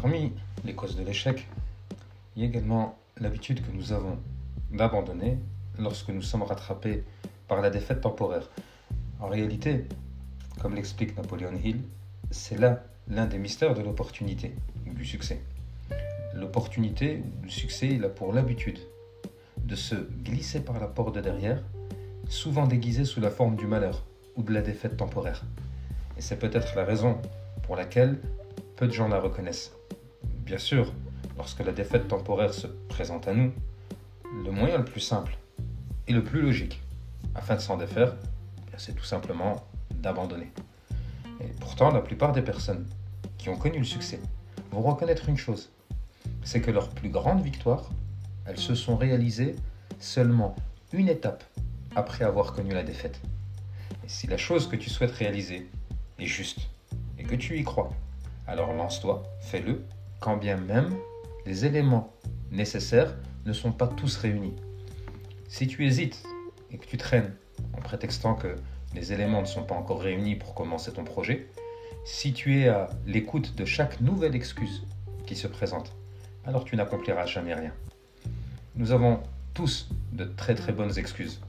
Parmi les causes de l'échec, il y a également l'habitude que nous avons d'abandonner lorsque nous sommes rattrapés par la défaite temporaire. En réalité, comme l'explique Napoléon Hill, c'est là l'un des mystères de l'opportunité ou du succès. L'opportunité ou le succès, il a pour l'habitude de se glisser par la porte de derrière, souvent déguisé sous la forme du malheur ou de la défaite temporaire. Et c'est peut-être la raison pour laquelle peu de gens la reconnaissent. Bien sûr, lorsque la défaite temporaire se présente à nous, le moyen le plus simple et le plus logique afin de s'en défaire, c'est tout simplement d'abandonner. Et pourtant, la plupart des personnes qui ont connu le succès vont reconnaître une chose, c'est que leurs plus grandes victoires, elles se sont réalisées seulement une étape après avoir connu la défaite. Et si la chose que tu souhaites réaliser est juste et que tu y crois, alors lance-toi, fais-le, quand bien même les éléments nécessaires ne sont pas tous réunis. Si tu hésites et que tu traînes en prétextant que les éléments ne sont pas encore réunis pour commencer ton projet, si tu es à l'écoute de chaque nouvelle excuse qui se présente, alors tu n'accompliras jamais rien. Nous avons tous de très très bonnes excuses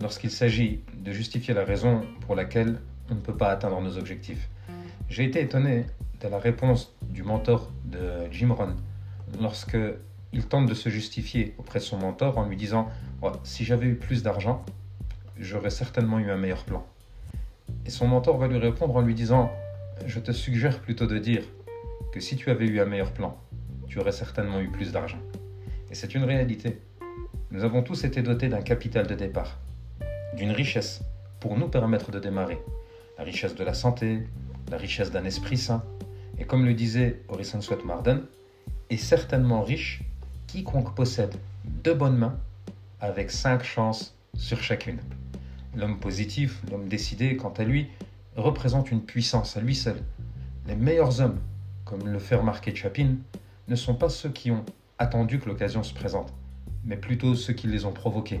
lorsqu'il s'agit de justifier la raison pour laquelle on ne peut pas atteindre nos objectifs. J'ai été étonné de la réponse du mentor de Jim Rohn lorsque il tente de se justifier auprès de son mentor en lui disant si j'avais eu plus d'argent, j'aurais certainement eu un meilleur plan. Et son mentor va lui répondre en lui disant je te suggère plutôt de dire que si tu avais eu un meilleur plan, tu aurais certainement eu plus d'argent. Et c'est une réalité. Nous avons tous été dotés d'un capital de départ, d'une richesse pour nous permettre de démarrer. La richesse de la santé, la richesse d'un esprit sain. Et comme le disait Orison Swett Marden, est certainement riche quiconque possède deux bonnes mains avec cinq chances sur chacune. L'homme positif, l'homme décidé, quant à lui, représente une puissance à lui seul. Les meilleurs hommes, comme le fait remarquer Chapin, ne sont pas ceux qui ont attendu que l'occasion se présente, mais plutôt ceux qui les ont provoqués.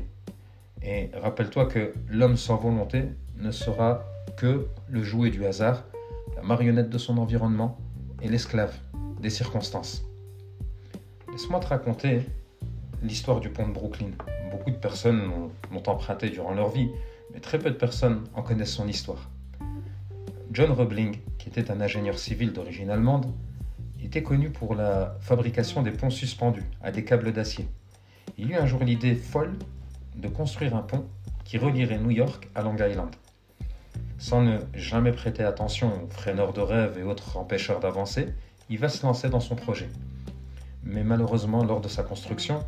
Et rappelle-toi que l'homme sans volonté ne sera que le jouet du hasard, la marionnette de son environnement et l'esclave des circonstances. Laisse-moi te raconter l'histoire du pont de Brooklyn. Beaucoup de personnes l'ont emprunté durant leur vie, mais très peu de personnes en connaissent son histoire. John Roebling, qui était un ingénieur civil d'origine allemande, était connu pour la fabrication des ponts suspendus à des câbles d'acier. Il eut un jour l'idée folle de construire un pont qui relierait New York à Long Island. Sans ne jamais prêter attention aux freineurs de rêve et autres empêcheurs d'avancer, il va se lancer dans son projet. Mais malheureusement, lors de sa construction,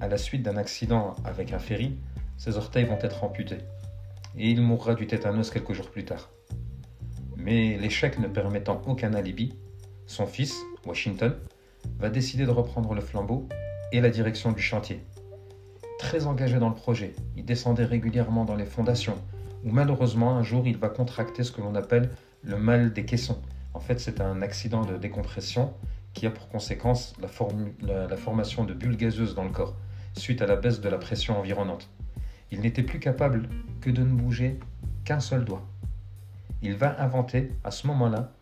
à la suite d'un accident avec un ferry, ses orteils vont être amputés et il mourra du tétanos quelques jours plus tard. Mais l'échec ne permettant aucun alibi, son fils, Washington, va décider de reprendre le flambeau et la direction du chantier. Très engagé dans le projet, il descendait régulièrement dans les fondations, où malheureusement un jour il va contracter ce que l'on appelle le mal des caissons. En fait, c'est un accident de décompression qui a pour conséquence la, la formation de bulles gazeuses dans le corps, suite à la baisse de la pression environnante. Il n'était plus capable que de ne bouger qu'un seul doigt. Il va inventer à ce moment-là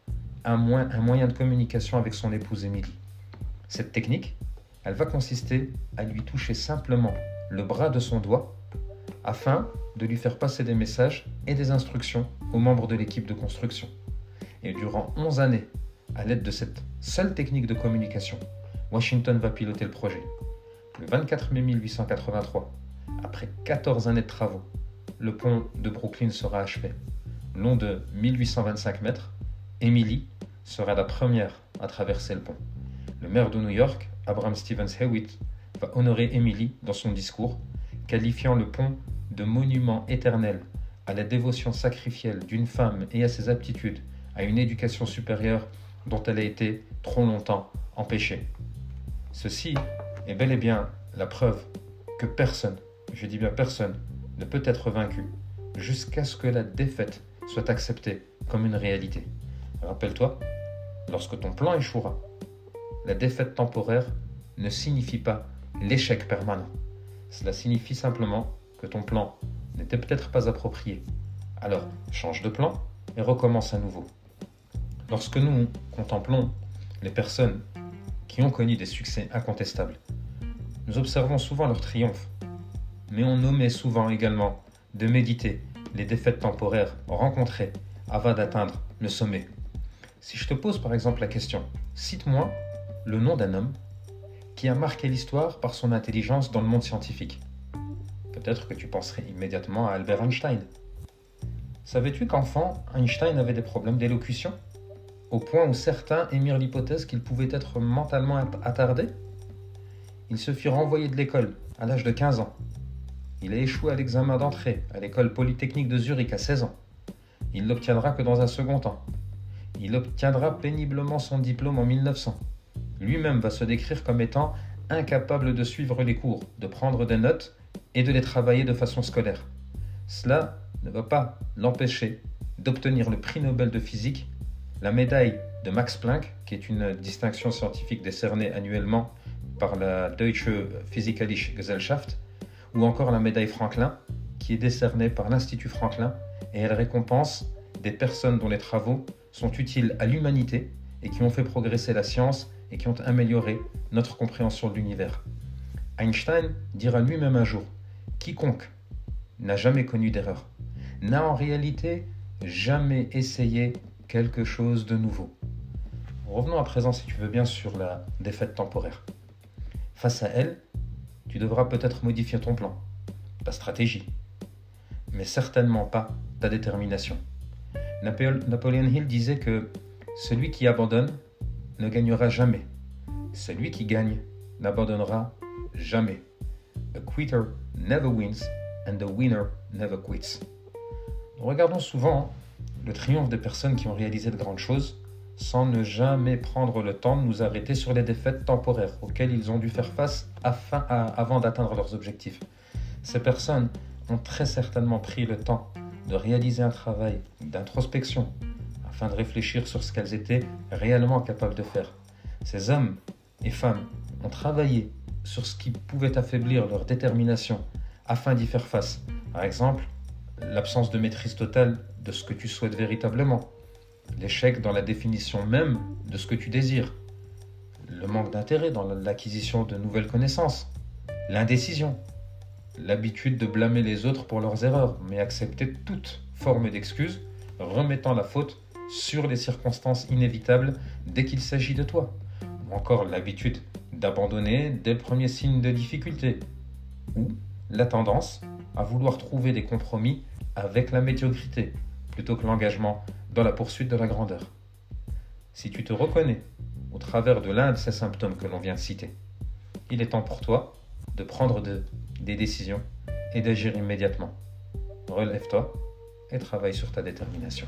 un, moyen de communication avec son épouse Émilie. Cette technique, elle va consister à lui toucher simplement le bras de son doigt afin de lui faire passer des messages et des instructions aux membres de l'équipe de construction. Et durant 11 années, à l'aide de cette seule technique de communication, Washington va piloter le projet. Le 24 mai 1883, après 14 années de travaux, le pont de Brooklyn sera achevé. Long de 1825 mètres, Emily sera la première à traverser le pont. Le maire de New York, Abraham Stevens Hewitt, va honorer Emily dans son discours, qualifiant le pont de monument éternel à la dévotion sacrificielle d'une femme et à ses aptitudes à une éducation supérieure dont elle a été trop longtemps empêchée. Ceci est bel et bien la preuve que personne je dis bien personne, ne peut être vaincu jusqu'à ce que la défaite soit acceptée comme une réalité. Rappelle-toi, lorsque ton plan échouera, la défaite temporaire ne signifie pas l'échec permanent. Cela signifie simplement que ton plan n'était peut-être pas approprié. Alors, change de plan et recommence à nouveau. Lorsque nous contemplons les personnes qui ont connu des succès incontestables. Nous observons souvent leur triomphe, mais on omet souvent également de méditer les défaites temporaires rencontrées avant d'atteindre le sommet. Si je te pose par exemple la question, cite-moi le nom d'un homme qui a marqué l'histoire par son intelligence dans le monde scientifique. Peut-être que tu penserais immédiatement à Albert Einstein. Savais-tu qu'enfant, Einstein avait des problèmes d'élocution? Au point où certains émirent l'hypothèse qu'il pouvait être mentalement attardé? Il se fit renvoyer de l'école à l'âge de 15 ans. Il a échoué à l'examen d'entrée à l'école polytechnique de Zurich à 16 ans. Il l'obtiendra que dans un second temps. Il obtiendra péniblement son diplôme en 1900. Lui-même va se décrire comme étant incapable de suivre les cours, de prendre des notes et de les travailler de façon scolaire. Cela ne va pas l'empêcher d'obtenir le prix Nobel de physique, la médaille de Max Planck, qui est une distinction scientifique décernée annuellement par la Deutsche Physikalische Gesellschaft, ou encore la médaille Franklin, qui est décernée par l'Institut Franklin, et elle récompense des personnes dont les travaux sont utiles à l'humanité et qui ont fait progresser la science et qui ont amélioré notre compréhension de l'univers. Einstein dira lui-même un jour, quiconque n'a jamais connu d'erreur, n'a en réalité jamais essayé quelque chose de nouveau. Revenons à présent, si tu veux bien, sur la défaite temporaire. Face à elle, tu devras peut-être modifier ton plan, ta stratégie, mais certainement pas ta détermination. Napoleon Hill disait que celui qui abandonne ne gagnera jamais. Celui qui gagne n'abandonnera jamais. A quitter never wins and the winner never quits. Nous regardons souvent le triomphe des personnes qui ont réalisé de grandes choses sans ne jamais prendre le temps de nous arrêter sur les défaites temporaires auxquelles ils ont dû faire face avant d'atteindre leurs objectifs. Ces personnes ont très certainement pris le temps de réaliser un travail d'introspection afin de réfléchir sur ce qu'elles étaient réellement capables de faire. Ces hommes et femmes ont travaillé sur ce qui pouvait affaiblir leur détermination afin d'y faire face. Par exemple, l'absence de maîtrise totale de ce que tu souhaites véritablement, l'échec dans la définition même de ce que tu désires, le manque d'intérêt dans l'acquisition de nouvelles connaissances, l'indécision, l'habitude de blâmer les autres pour leurs erreurs, mais accepter toute forme d'excuse, remettant la faute sur les circonstances inévitables dès qu'il s'agit de toi, ou encore l'habitude d'abandonner dès le premier signe de difficulté, ou la tendance à vouloir trouver des compromis avec la médiocrité plutôt que l'engagement dans la poursuite de la grandeur. Si tu te reconnais au travers de l'un de ces symptômes que l'on vient de citer, il est temps pour toi de prendre des décisions et d'agir immédiatement. Relève-toi et travaille sur ta détermination.